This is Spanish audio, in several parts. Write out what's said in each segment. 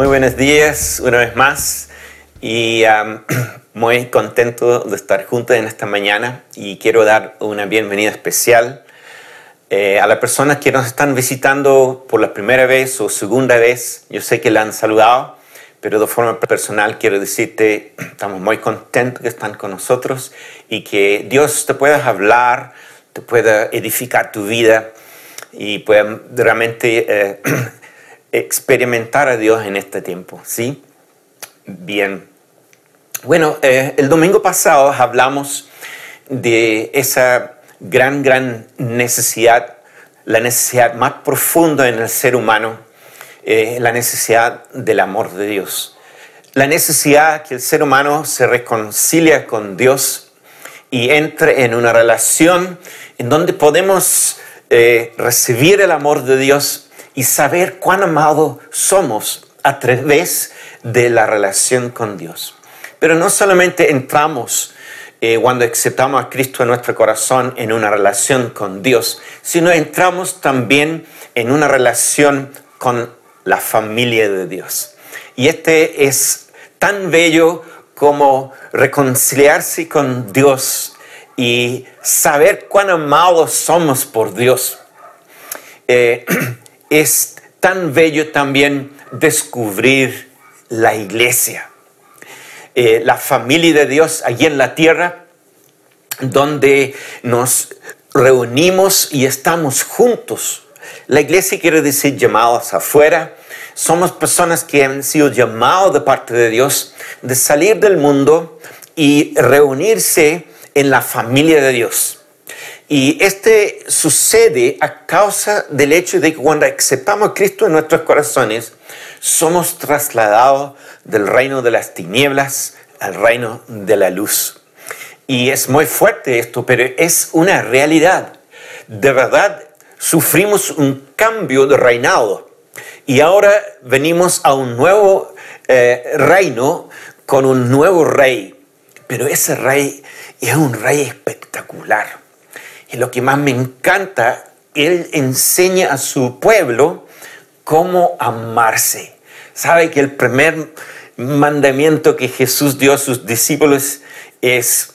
Muy buenos días una vez más y muy contento de estar juntos en esta mañana y quiero dar una bienvenida especial eh, a las personas que nos están visitando por la primera vez o segunda vez. Yo sé que la han saludado, pero de forma personal quiero decirte, estamos muy contentos que están con nosotros y que Dios te pueda hablar, te pueda edificar tu vida y pueda realmente... Eh, experimentar a Dios en este tiempo, ¿sí? Bien. Bueno, eh, el domingo pasado hablamos de esa gran, gran necesidad, la necesidad más profunda en el ser humano, eh, la necesidad del amor de Dios. La necesidad que el ser humano se reconcilia con Dios y entre en una relación en donde podemos eh, recibir el amor de Dios y saber cuán amados somos a través de la relación con Dios. Pero no solamente entramos eh, cuando aceptamos a Cristo en nuestro corazón en una relación con Dios, sino entramos también en una relación con la familia de Dios. Y este es tan bello como reconciliarse con Dios y saber cuán amados somos por Dios. Eh, es tan bello también descubrir la iglesia, eh, la familia de Dios allí en la tierra, donde nos reunimos y estamos juntos. La iglesia quiere decir llamados afuera. Somos personas que han sido llamados de parte de Dios de salir del mundo y reunirse en la familia de Dios. Y este sucede a causa del hecho de que cuando aceptamos a Cristo en nuestros corazones, somos trasladados del reino de las tinieblas al reino de la luz. Y es muy fuerte esto, pero es una realidad. De verdad, sufrimos un cambio de reinado. Y ahora venimos a un nuevo eh, reino con un nuevo rey. Pero ese rey es un rey espectacular y lo que más me encanta, él enseña a su pueblo cómo amarse. Sabe que el primer mandamiento que Jesús dio a sus discípulos es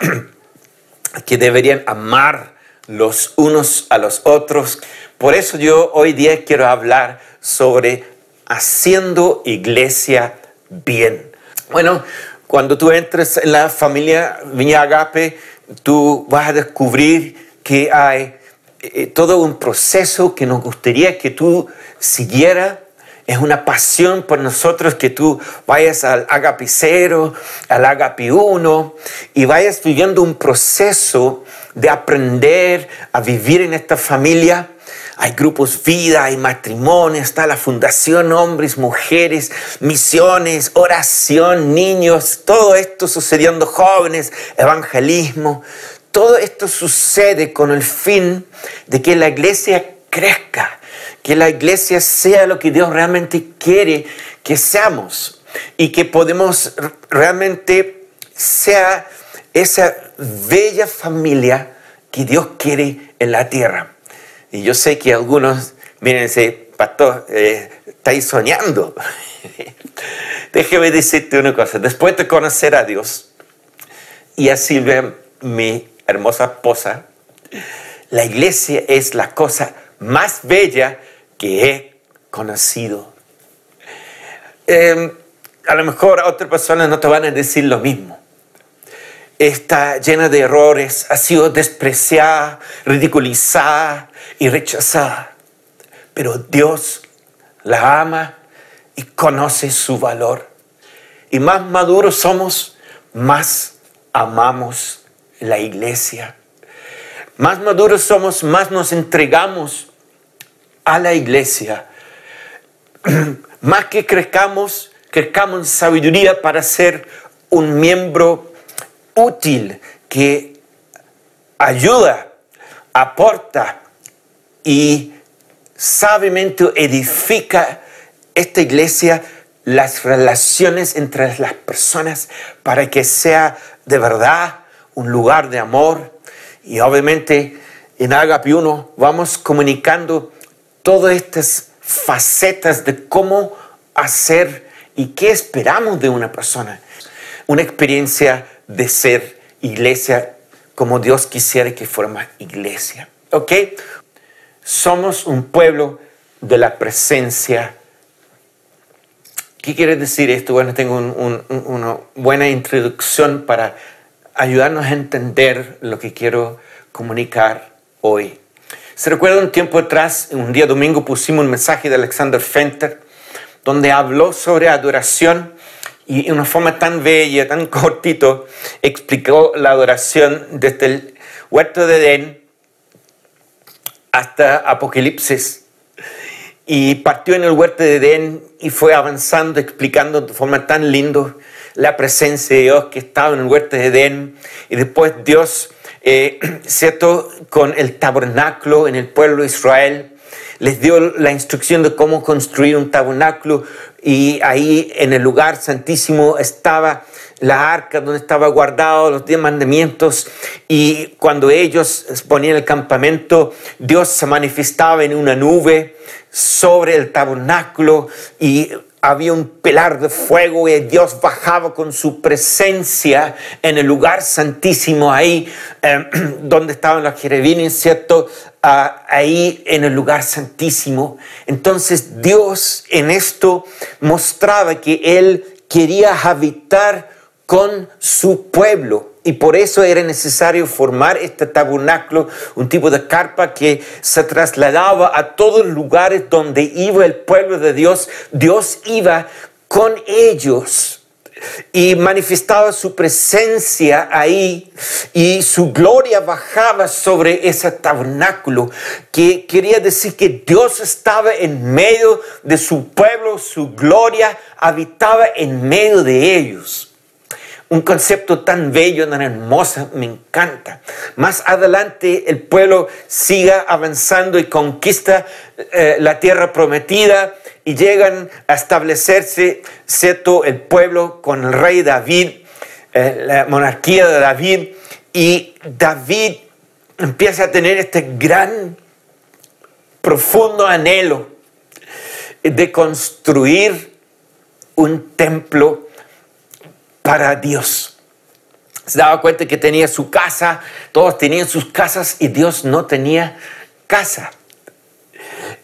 que deberían amar los unos a los otros. Por eso yo hoy día quiero hablar sobre haciendo iglesia bien. Bueno, cuando tú entres en la familia Viña Agape, tú vas a descubrir que hay eh, todo un proceso que nos gustaría que tú siguiera. Es una pasión por nosotros que tú vayas al Agape 0, al Agape 1 y vayas viviendo un proceso de aprender a vivir en esta familia. Hay grupos vida, hay matrimonio, está la fundación, hombres, mujeres, misiones, oración, niños, todo esto sucediendo jóvenes, evangelismo. Todo esto sucede con el fin de que la iglesia crezca, que la iglesia sea lo que Dios realmente quiere que seamos y que podemos realmente sea esa bella familia que Dios quiere en la tierra. Y yo sé que algunos, mírense, pastor, eh, estáis soñando. Déjeme decirte una cosa, después de conocer a Dios y así mi hermosa esposa, la iglesia es la cosa más bella que he conocido. Em, a lo mejor otras personas no te van a decir lo mismo. Está llena de errores, ha sido despreciada, ridiculizada y rechazada. Pero Dios la ama y conoce su valor. Y más maduros somos, más amamos la iglesia. Más maduros somos, más nos entregamos a la iglesia. más que crezcamos, crezcamos en sabiduría para ser un miembro útil que ayuda, aporta y sabiamente edifica esta iglesia las relaciones entre las personas para que sea de verdad un lugar de amor y obviamente en Agape 1 vamos comunicando todas estas facetas de cómo hacer y qué esperamos de una persona. Una experiencia de ser iglesia como Dios quisiera que fuéramos iglesia. ¿Ok? Somos un pueblo de la presencia. ¿Qué quiere decir esto? Bueno, tengo una buena introducción para ayudarnos a entender lo que quiero comunicar hoy. Se recuerda un tiempo atrás, un día domingo pusimos un mensaje de Alexander Fenter, donde habló sobre adoración y de una forma tan bella, tan cortito, explicó la adoración desde el huerto de Edén hasta Apocalipsis. Y partió en el huerto de Edén y fue avanzando, explicando de forma tan linda la presencia de Dios que estaba en el huerto de Edén. Y después Dios eh, ¿cierto? Con el tabernáculo en el pueblo de Israel. Les dio la instrucción de cómo construir un tabernáculo y ahí en el lugar santísimo estaba la arca donde estaba guardado los diez mandamientos y cuando ellos ponían el campamento, Dios se manifestaba en una nube sobre el tabernáculo y había un pilar de fuego y Dios bajaba con su presencia en el lugar santísimo, ahí em, donde estaban los querubines, ¿cierto? Ah, ahí en el lugar santísimo. Entonces Dios en esto mostraba que Él quería habitar con su pueblo. Y por eso era necesario formar este tabernáculo, un tipo de carpa que se trasladaba a todos los lugares donde iba el pueblo de Dios. Dios iba con ellos y manifestaba su presencia ahí y su gloria bajaba sobre ese tabernáculo, que quería decir que Dios estaba en medio de su pueblo, su gloria habitaba en medio de ellos un concepto tan bello, tan hermoso, me encanta. Más adelante el pueblo siga avanzando y conquista eh, la tierra prometida y llegan a establecerse, ¿cierto? El pueblo con el rey David, eh, la monarquía de David, y David empieza a tener este gran, profundo anhelo de construir un templo para Dios. Se daba cuenta que tenía su casa, todos tenían sus casas y Dios no tenía casa.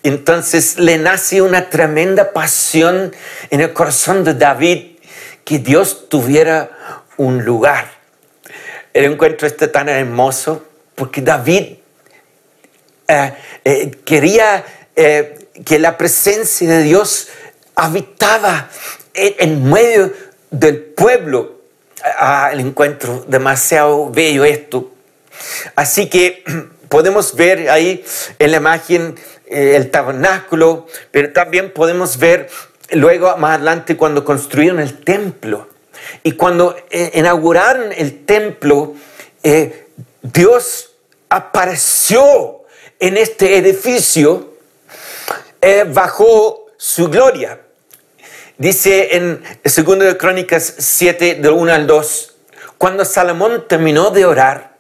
Entonces le nace una tremenda pasión en el corazón de David que Dios tuviera un lugar. El encuentro este tan hermoso porque David eh, eh, quería eh, que la presencia de Dios habitaba en, en medio del pueblo al encuentro. Demasiado bello esto. Así que podemos ver ahí en la imagen eh, el tabernáculo, pero también podemos ver luego más adelante cuando construyeron el templo. Y cuando eh, inauguraron el templo, eh, Dios apareció en este edificio bajo su gloria. Dice en 2 de Crónicas 7, del 1 al 2, cuando Salomón terminó de orar,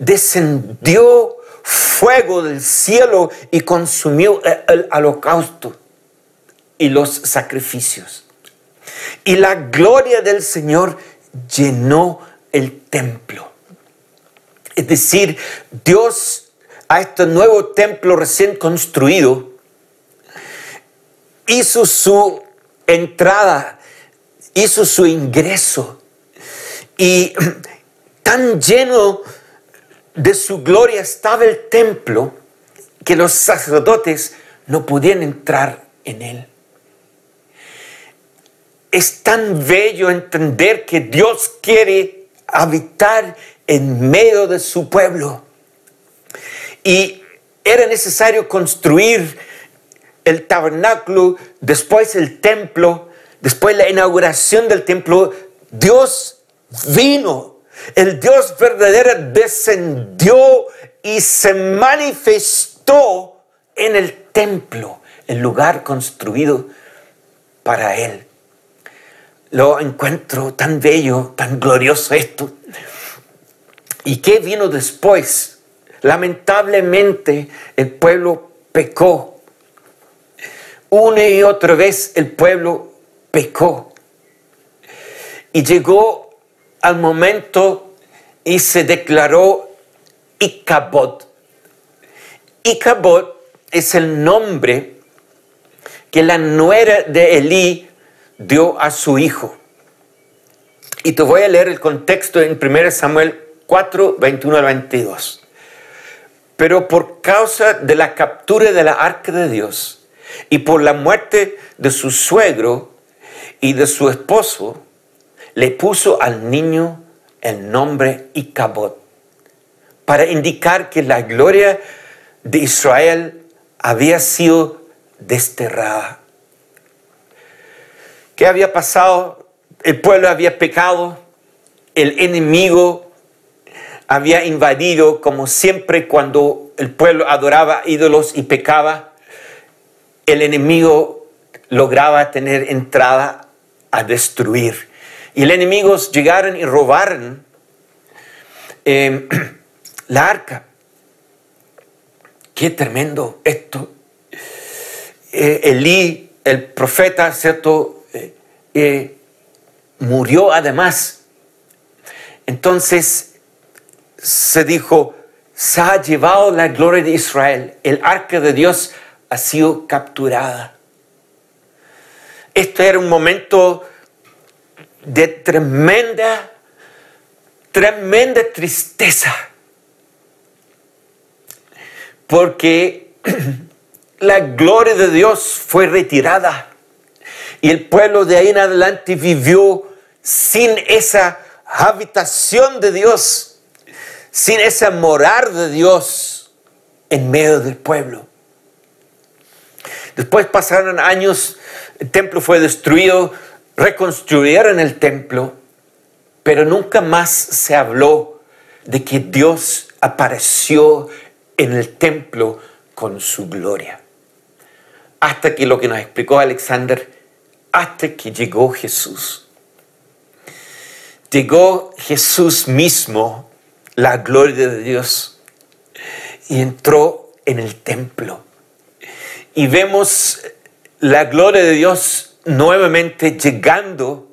descendió fuego del cielo y consumió el holocausto y los sacrificios. Y la gloria del Señor llenó el templo. Es decir, Dios a este nuevo templo recién construido hizo su entrada, hizo su ingreso. Y tan lleno de su gloria estaba el templo que los sacerdotes no podían entrar en él. Es tan bello entender que Dios quiere habitar en medio de su pueblo. Y era necesario construir el tabernáculo, después el templo, después la inauguración del templo, Dios vino, el Dios verdadero descendió y se manifestó en el templo, el lugar construido para Él. Lo encuentro tan bello, tan glorioso esto. ¿Y qué vino después? Lamentablemente el pueblo pecó una y otra vez el pueblo pecó. y llegó al momento y se declaró Icabod. Icabod es el nombre que la nuera de Elí dio a su hijo. Y te voy a leer el contexto en 1 Samuel 4, 21 al 22. Pero por causa de la captura de la arca de Dios y por la muerte de su suegro y de su esposo, le puso al niño el nombre Icabod, para indicar que la gloria de Israel había sido desterrada. ¿Qué había pasado? El pueblo había pecado, el enemigo había invadido, como siempre cuando el pueblo adoraba ídolos y pecaba, el enemigo lograba tener entrada a destruir. Y los enemigos llegaron y robaron em, la arca. Qué tremendo esto. Eh, Elí, el profeta, ¿cierto? Eh, eh, murió además. Entonces se dijo, se ha llevado la gloria de Israel. El arca de Dios ha sido capturada. Esto era un momento de tremenda, tremenda tristeza. Porque la gloria de Dios fue retirada. Y el pueblo de ahí en adelante vivió sin esa habitación de Dios, sin ese morar de Dios en medio del pueblo. Después pasaron años, el templo fue destruido, reconstruyeron el templo, pero nunca más se habló de que Dios apareció en el templo con su gloria. Hasta que lo que nos explicó Alexander, hasta que llegó Jesús. Llegó Jesús mismo, la gloria de Dios, y entró en el templo. Y vemos la gloria de Dios nuevamente llegando,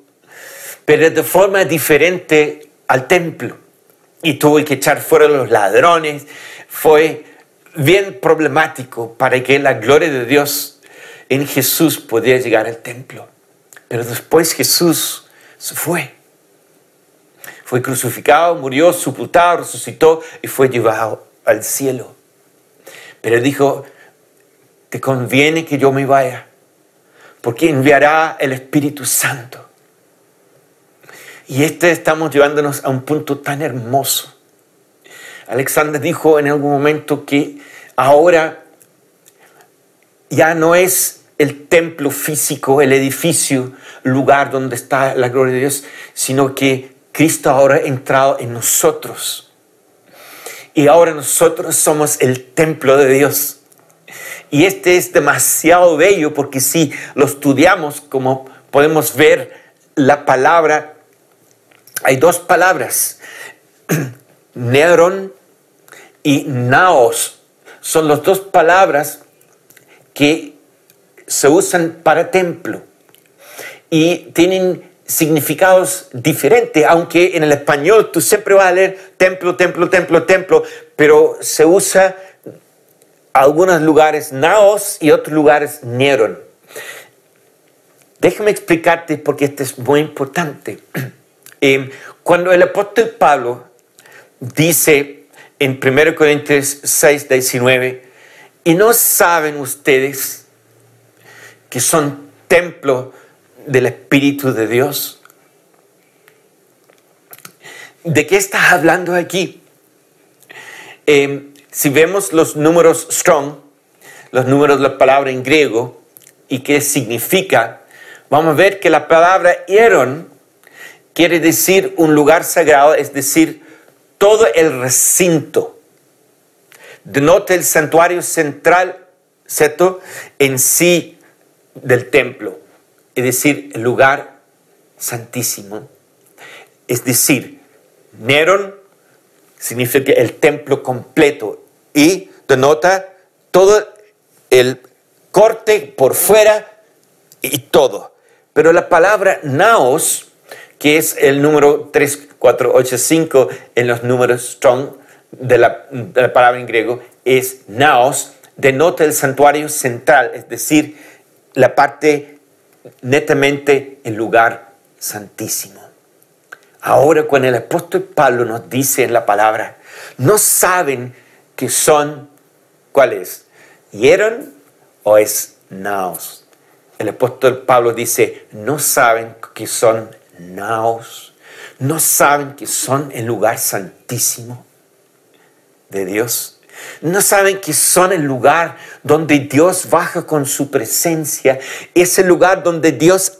pero de forma diferente al templo. Y tuvo que echar fuera los ladrones. Fue bien problemático para que la gloria de Dios en Jesús pudiera llegar al templo. Pero después Jesús se fue. Fue crucificado, murió, sepultado, resucitó y fue llevado al cielo. Pero dijo, te conviene que yo me vaya porque enviará el Espíritu Santo. Y este estamos llevándonos a un punto tan hermoso. Alexander dijo en algún momento que ahora ya no es el templo físico, el edificio, lugar donde está la gloria de Dios, sino que Cristo ahora ha entrado en nosotros. Y ahora nosotros somos el templo de Dios. Y este es demasiado bello porque si lo estudiamos, como podemos ver la palabra, hay dos palabras, Neron y Naos, son las dos palabras que se usan para templo y tienen significados diferentes, aunque en el español tú siempre vas a leer templo, templo, templo, templo, pero se usa algunos lugares Naos y otros lugares Nieron. Déjame explicarte porque esto es muy importante. Eh, cuando el apóstol Pablo dice en 1 Corintios 6, 19, y no saben ustedes que son templo del Espíritu de Dios. ¿De qué estás hablando aquí? Eh, si vemos los números strong, los números de la palabra en griego y qué significa, vamos a ver que la palabra Aaron quiere decir un lugar sagrado, es decir, todo el recinto. Denota el santuario central, ¿cierto? En sí del templo, es decir, el lugar santísimo. Es decir, Neron significa el templo completo y denota todo el corte por fuera y todo. Pero la palabra naos que es el número 3485 en los números strong de la, de la palabra en griego, es naos, denota el santuario central, es decir, la parte netamente el lugar santísimo. Ahora cuando el apóstol Pablo nos dice en la palabra, no saben que son, ¿cuál es? ¿Hieron o es naos? El apóstol Pablo dice, no saben que son naos, no saben que son el lugar santísimo de Dios. No saben que son el lugar donde Dios baja con su presencia. Es el lugar donde Dios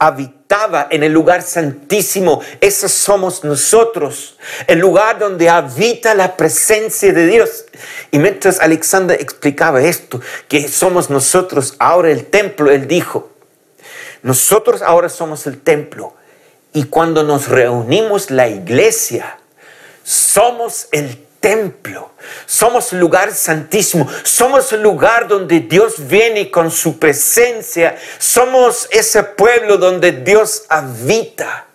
en el lugar santísimo. Esos somos nosotros. El lugar donde habita la presencia de Dios. Y mientras Alexander explicaba esto, que somos nosotros ahora el templo, él dijo, nosotros ahora somos el templo. Y cuando nos reunimos la iglesia, somos el templo somos lugar santísimo, somos el lugar donde Dios viene con su presencia, somos ese pueblo donde Dios habita.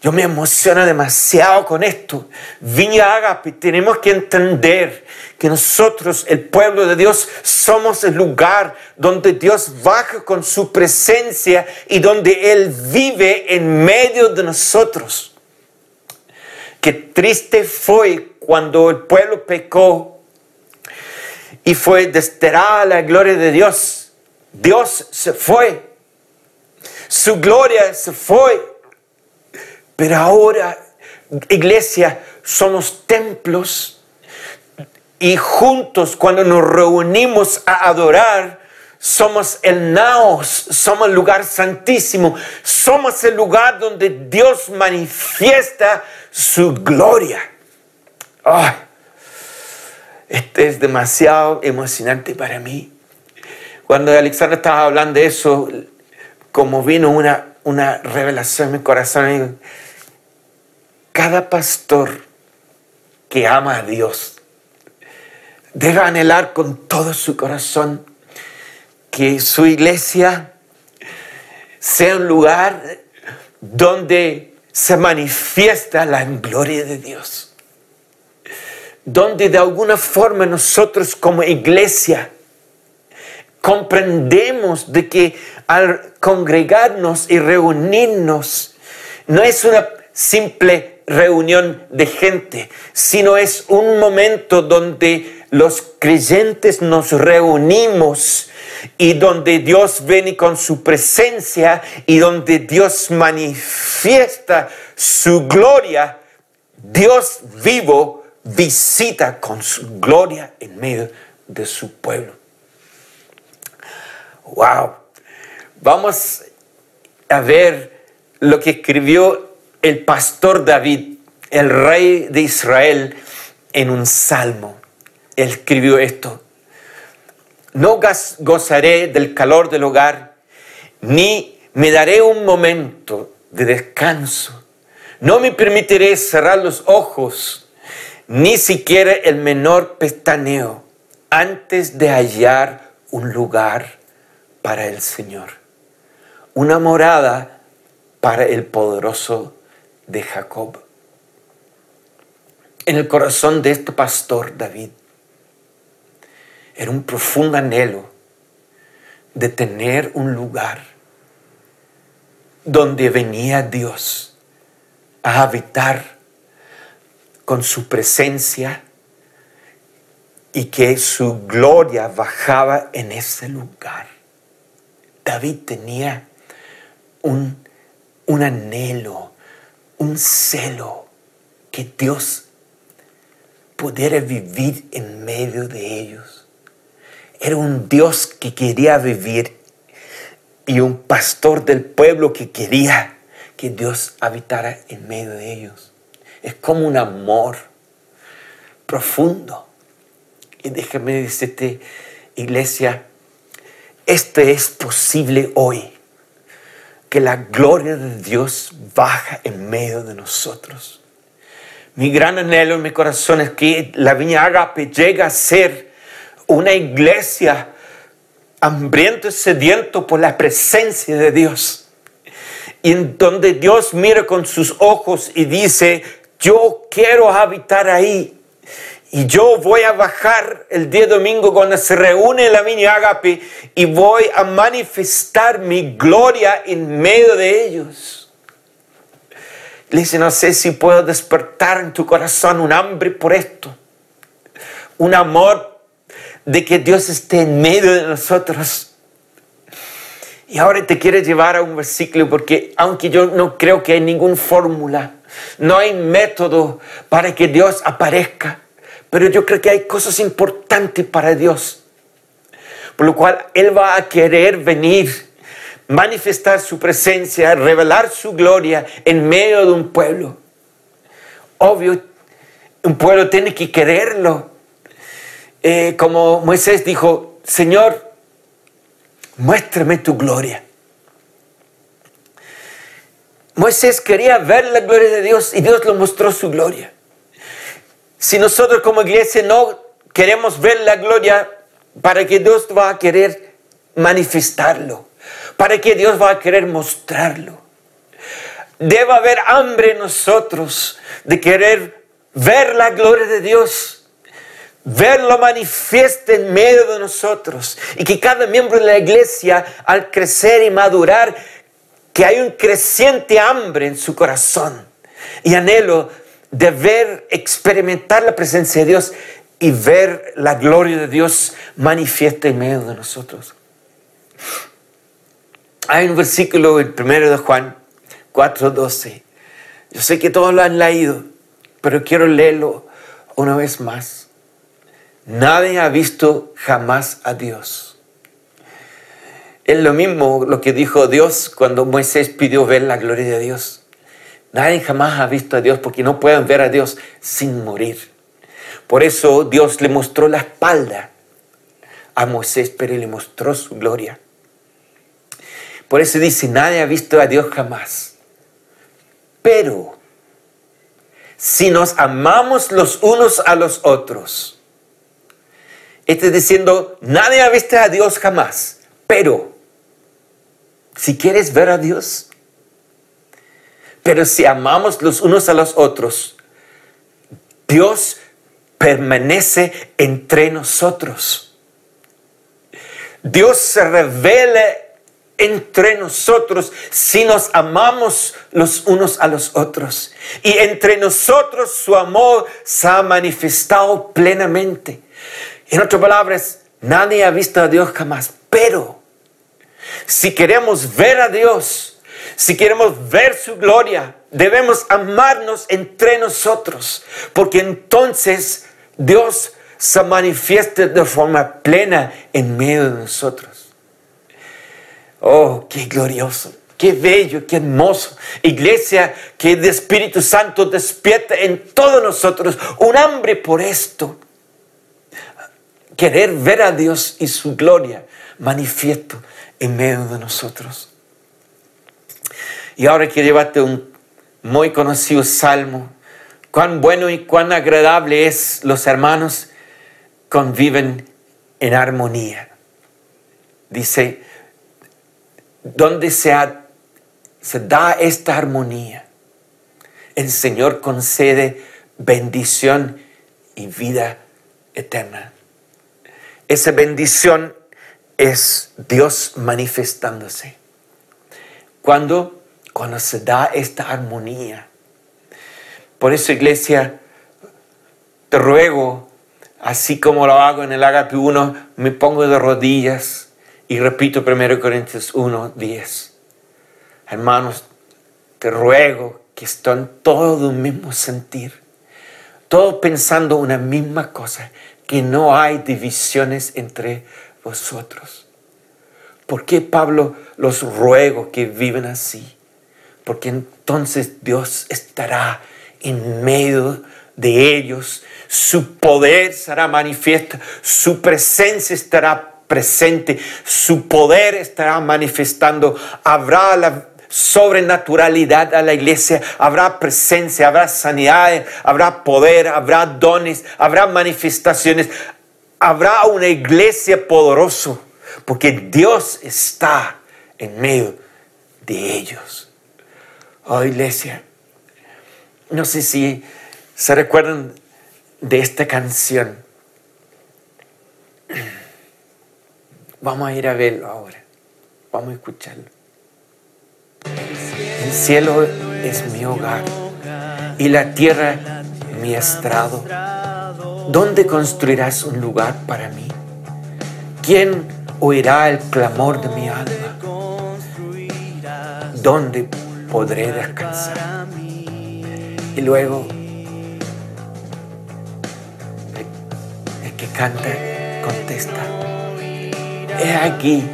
Yo me emociono demasiado con esto. Viña Agape, tenemos que entender que nosotros, el pueblo de Dios, somos el lugar donde Dios baja con su presencia y donde Él vive en medio de nosotros. Qué triste fue cuando el pueblo pecó y fue desterrada la gloria de Dios. Dios se fue. Su gloria se fue. Pero ahora, iglesia, somos templos y juntos cuando nos reunimos a adorar, somos el naos, somos el lugar santísimo, somos el lugar donde Dios manifiesta su gloria. este es demasiado emocionante para mí. Cuando Alexander estaba hablando de eso, como vino una, una revelación en mi corazón, cada pastor que ama a Dios debe anhelar con todo su corazón que su iglesia sea un lugar donde se manifiesta la gloria de Dios. Donde de alguna forma nosotros como iglesia comprendemos de que al congregarnos y reunirnos no es una simple reunión de gente, sino es un momento donde los creyentes nos reunimos y donde Dios viene con su presencia y donde Dios manifiesta su gloria, Dios vivo visita con su gloria en medio de su pueblo. Wow. Vamos a ver lo que escribió el pastor David, el rey de Israel, en un salmo. Escribió esto no gozaré del calor del hogar, ni me daré un momento de descanso. No me permitiré cerrar los ojos, ni siquiera el menor pestaneo, antes de hallar un lugar para el Señor, una morada para el poderoso de Jacob. En el corazón de este pastor David era un profundo anhelo de tener un lugar donde venía Dios a habitar con su presencia y que su gloria bajaba en ese lugar. David tenía un, un anhelo, un celo que Dios pudiera vivir en medio de ellos. Era un Dios que quería vivir y un pastor del pueblo que quería que Dios habitara en medio de ellos. Es como un amor profundo. Y déjame decirte, iglesia, esto es posible hoy. Que la gloria de Dios baja en medio de nosotros. Mi gran anhelo en mi corazón es que la viña Agape llegue a ser una iglesia hambriento y sediento por la presencia de Dios. y en donde Dios mira con sus ojos y dice, yo quiero habitar ahí. Y yo voy a bajar el día domingo cuando se reúne la mini agape y voy a manifestar mi gloria en medio de ellos. Le dice, no sé si puedo despertar en tu corazón un hambre por esto. Un amor de que Dios esté en medio de nosotros y ahora te quiero llevar a un versículo porque aunque yo no creo que hay ninguna fórmula, no hay método para que Dios aparezca, pero yo creo que hay cosas importantes para Dios, por lo cual Él va a querer venir, manifestar su presencia, revelar su gloria en medio de un pueblo. Obvio, un pueblo tiene que quererlo. Eh, como Moisés dijo, Señor, muéstrame tu gloria. Moisés quería ver la gloria de Dios y Dios le mostró su gloria. Si nosotros como iglesia no queremos ver la gloria, para que Dios va a querer manifestarlo, para que Dios va a querer mostrarlo. Debe haber hambre en nosotros de querer ver la gloria de Dios verlo manifieste en medio de nosotros y que cada miembro de la iglesia al crecer y madurar, que hay un creciente hambre en su corazón y anhelo de ver, experimentar la presencia de Dios y ver la gloria de Dios manifiesta en medio de nosotros. Hay un versículo en 1 de Juan 4:12. Yo sé que todos lo han leído, pero quiero leerlo una vez más. Nadie ha visto jamás a Dios. Es lo mismo lo que dijo Dios cuando Moisés pidió ver la gloria de Dios. Nadie jamás ha visto a Dios porque no pueden ver a Dios sin morir. Por eso Dios le mostró la espalda a Moisés, pero le mostró su gloria. Por eso dice, nadie ha visto a Dios jamás. Pero si nos amamos los unos a los otros, este diciendo, nadie ha visto a Dios jamás, pero si quieres ver a Dios, pero si amamos los unos a los otros, Dios permanece entre nosotros. Dios se revela entre nosotros si nos amamos los unos a los otros. Y entre nosotros su amor se ha manifestado plenamente. En otras palabras, nadie ha visto a Dios jamás, pero si queremos ver a Dios, si queremos ver su gloria, debemos amarnos entre nosotros, porque entonces Dios se manifiesta de forma plena en medio de nosotros. Oh, qué glorioso, qué bello, qué hermoso. Iglesia, que el Espíritu Santo despierta en todos nosotros un hambre por esto querer ver a Dios y su gloria manifiesto en medio de nosotros. Y ahora quiero llevarte un muy conocido salmo. Cuán bueno y cuán agradable es los hermanos conviven en armonía. Dice, donde se, se da esta armonía, el Señor concede bendición y vida eterna. Esa bendición es Dios manifestándose. Cuando, cuando se da esta armonía. Por eso, iglesia, te ruego, así como lo hago en el Agape 1, me pongo de rodillas y repito 1 Corintios 1, 10. Hermanos, te ruego que estén todos de un mismo sentir, todos pensando una misma cosa, que no hay divisiones entre vosotros. ¿Por qué Pablo los ruego que viven así? Porque entonces Dios estará en medio de ellos, su poder será manifiesto, su presencia estará presente, su poder estará manifestando, habrá la sobrenaturalidad a la iglesia, habrá presencia, habrá sanidad, habrá poder, habrá dones, habrá manifestaciones, habrá una iglesia poderosa, porque Dios está en medio de ellos. Oh, iglesia, no sé si se recuerdan de esta canción. Vamos a ir a verlo ahora. Vamos a escucharlo. El cielo es mi hogar y la tierra mi estrado. ¿Dónde construirás un lugar para mí? ¿Quién oirá el clamor de mi alma? ¿Dónde podré descansar? Y luego el que canta contesta, he aquí,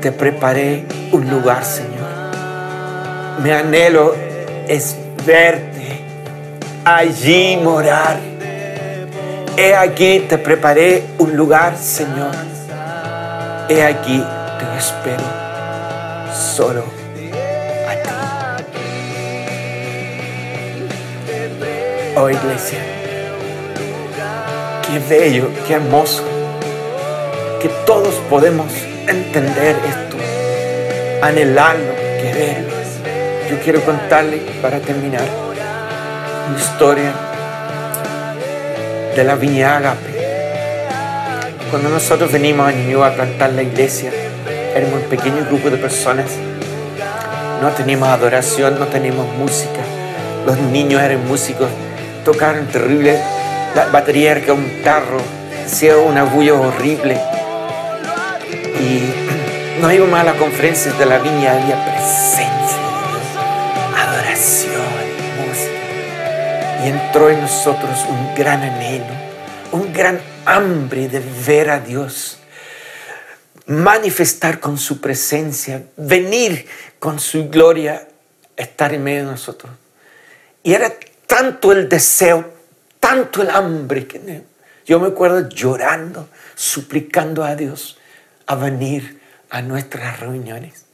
te preparé un lugar, Señor. Mi anhelo es verte, allí morar. He aquí, te preparé un lugar, Señor. He aquí, te espero solo Oh iglesia, qué bello, qué hermoso, que todos podemos entender esto, anhelarlo, quererlo. Yo quiero contarle para terminar una historia de la viña Agape. Cuando nosotros venimos a Niño a plantar la iglesia, éramos un pequeño grupo de personas. No teníamos adoración, no teníamos música. Los niños eran músicos, tocaron terrible. La batería era un tarro, hacía una bulla horrible. Y nos íbamos a las conferencias de la viña, había presencia adoración, música. Y entró en nosotros un gran anhelo, un gran hambre de ver a Dios, manifestar con su presencia, venir con su gloria, estar en medio de nosotros. Y era tanto el deseo, tanto el hambre que yo me acuerdo llorando, suplicando a Dios a venir a nuestras reuniones.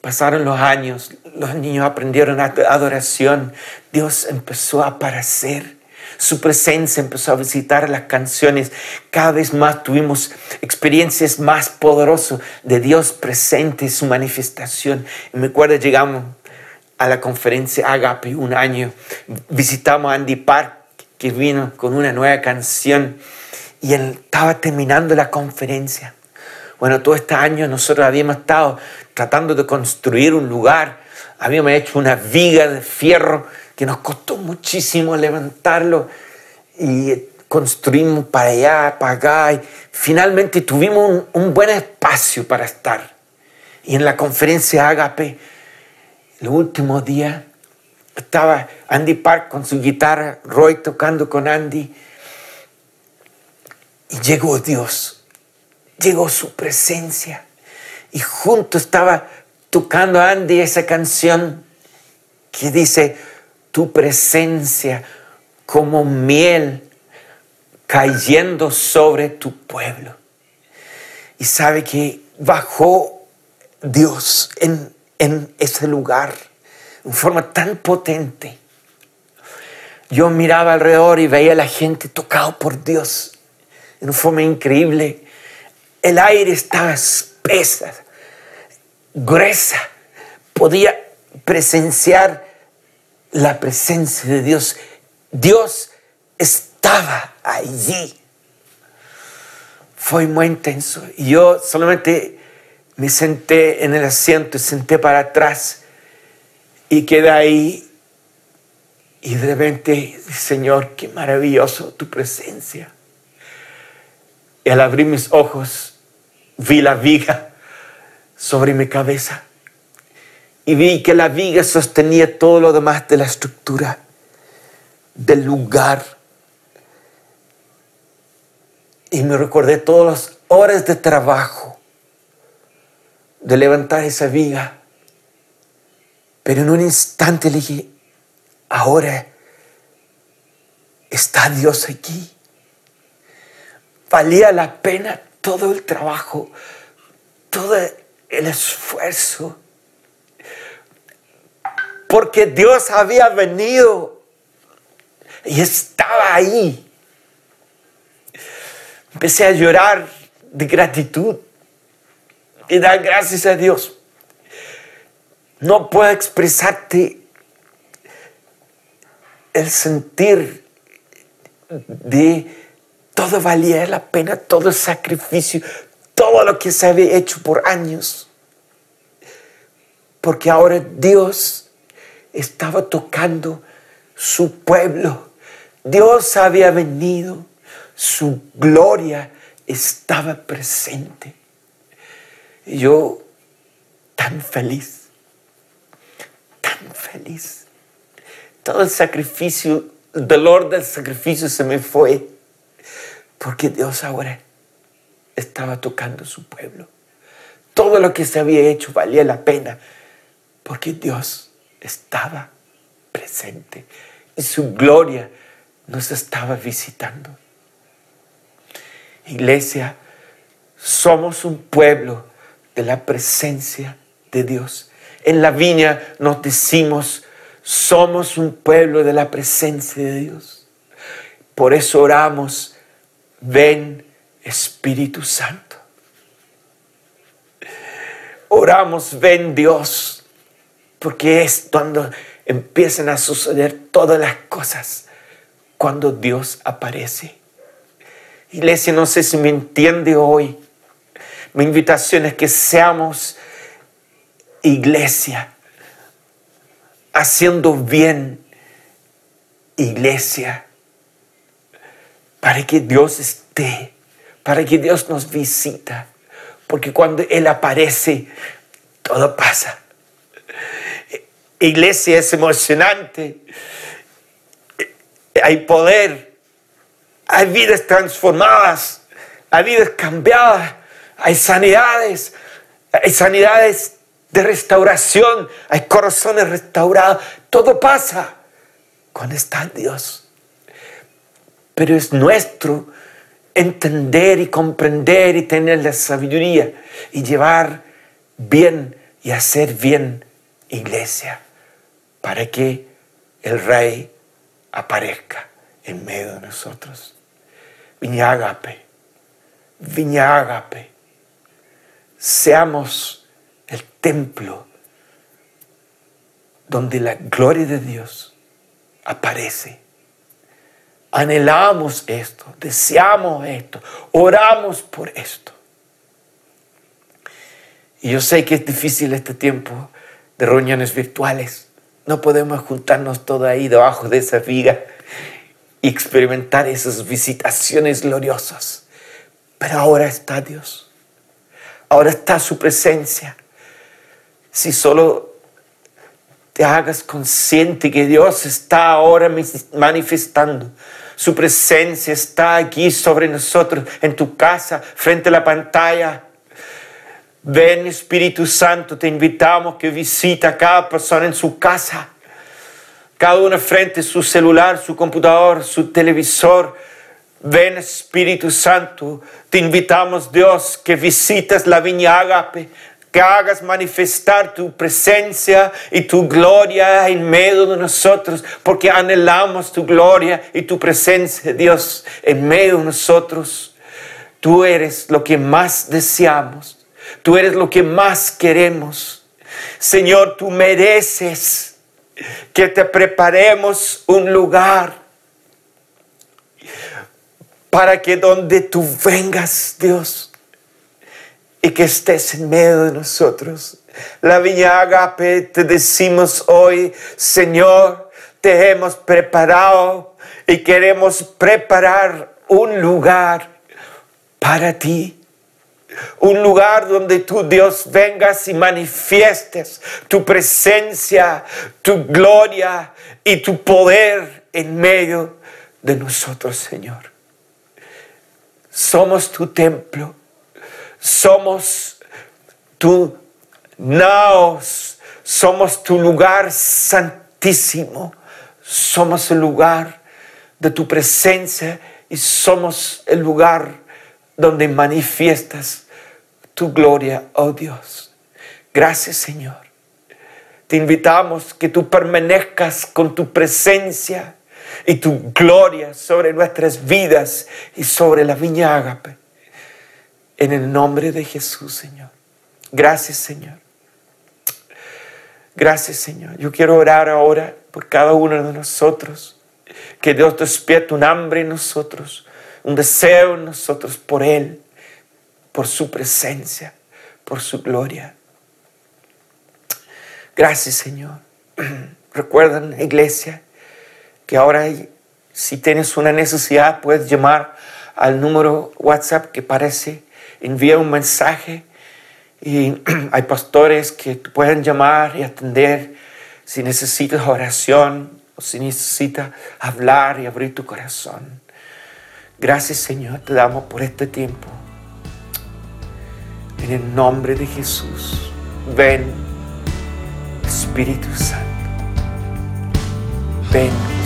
Pasaron los años, los niños aprendieron adoración, Dios empezó a aparecer, su presencia empezó a visitar las canciones, cada vez más tuvimos experiencias más poderosas de Dios presente, su manifestación. Y me acuerdo, llegamos a la conferencia Agape un año, visitamos a Andy Park, que vino con una nueva canción, y él estaba terminando la conferencia. Bueno, todo este año nosotros habíamos estado tratando de construir un lugar. Habíamos hecho una viga de fierro que nos costó muchísimo levantarlo y construimos para allá, para acá. Y finalmente tuvimos un, un buen espacio para estar. Y en la conferencia Agape, el último día, estaba Andy Park con su guitarra, Roy tocando con Andy. Y llegó Dios, llegó su presencia y junto estaba tocando Andy esa canción que dice, tu presencia como miel cayendo sobre tu pueblo. Y sabe que bajó Dios en, en ese lugar en forma tan potente. Yo miraba alrededor y veía a la gente tocado por Dios en forma increíble. El aire estaba espesa, gruesa. Podía presenciar la presencia de Dios. Dios estaba allí. Fue muy intenso. Y yo solamente me senté en el asiento senté para atrás y quedé ahí. Y de repente, Señor, qué maravilloso tu presencia. Y al abrir mis ojos, vi la viga sobre mi cabeza y vi que la viga sostenía todo lo demás de la estructura del lugar. Y me recordé todas las horas de trabajo de levantar esa viga. Pero en un instante le dije, ahora está Dios aquí. Valía la pena todo el trabajo, todo el esfuerzo. Porque Dios había venido y estaba ahí. Empecé a llorar de gratitud y dar gracias a Dios. no puedo expresarte el sentir de todo valía la pena, todo sacrificio, todo lo que se había hecho por años. Porque ahora Dios estaba tocando su pueblo. Dios había venido, su gloria estaba presente. Yo tan feliz, tan feliz. Todo el sacrificio, el dolor del sacrificio se me fue, porque Dios ahora estaba tocando su pueblo. Todo lo que se había hecho valía la pena, porque Dios estaba presente y su gloria nos estaba visitando. Iglesia, somos un pueblo de la presencia de Dios. En la viña nos decimos, somos un pueblo de la presencia de Dios. Por eso oramos, ven Espíritu Santo. Oramos, ven Dios, porque es cuando empiezan a suceder todas las cosas, cuando Dios aparece. Iglesia, no sé si me entiende hoy. Mi invitación es que seamos iglesia, haciendo bien iglesia, para que Dios esté, para que Dios nos visita, porque cuando Él aparece, todo pasa. Iglesia es emocionante, hay poder, hay vidas transformadas, hay vidas cambiadas, hay sanidades, hay sanidades de restauración, hay corazones restaurados, todo pasa cuando está Dios. Pero es nuestro entender y comprender y tener la sabiduría y llevar bien y hacer bien iglesia para que el rey aparezca en medio de nosotros. Viñágape, viñágape, seamos el templo donde la gloria de Dios aparece. Anhelamos esto, deseamos esto, oramos por esto. Y yo sé que es difícil este tiempo de reuniones virtuales. No podemos juntarnos todos ahí debajo de esa viga y experimentar esas visitaciones gloriosas. Pero ahora está Dios. Ahora está su presencia si solo te hagas consciente que Dios está ahora manifestando. Su presencia está aquí sobre nosotros, en tu casa, frente a la pantalla. Ven Espíritu Santo, te invitamos que visita a cada persona en su casa. Cada uno frente a su celular, su computador, su televisor. Ven Espíritu Santo, te invitamos Dios que visites la viña Agape, que hagas manifestar tu presencia y tu gloria en medio de nosotros, porque anhelamos tu gloria y tu presencia, Dios, en medio de nosotros. Tú eres lo que más deseamos, tú eres lo que más queremos. Señor, tú mereces que te preparemos un lugar para que donde tú vengas, Dios, y que estés en medio de nosotros. La Viña Agape te decimos hoy, Señor, te hemos preparado y queremos preparar un lugar para ti. Un lugar donde tú, Dios, vengas y manifiestes tu presencia, tu gloria y tu poder en medio de nosotros, Señor. Somos tu templo somos tu naos, somos tu lugar santísimo, somos el lugar de tu presencia y somos el lugar donde manifiestas tu gloria, oh Dios. Gracias Señor. Te invitamos que tú permanezcas con tu presencia y tu gloria sobre nuestras vidas y sobre la viña ágape. En el nombre de Jesús, Señor. Gracias, Señor. Gracias, Señor. Yo quiero orar ahora por cada uno de nosotros. Que Dios despierte un hambre en nosotros, un deseo en nosotros por Él, por su presencia, por su gloria. Gracias, Señor. Recuerden, iglesia, que ahora si tienes una necesidad puedes llamar al número WhatsApp que parece, envía un mensaje y hay pastores que pueden llamar y atender si necesitas oración o si necesitas hablar y abrir tu corazón. Gracias Señor, te damos por este tiempo. En el nombre de Jesús, ven Espíritu Santo. Ven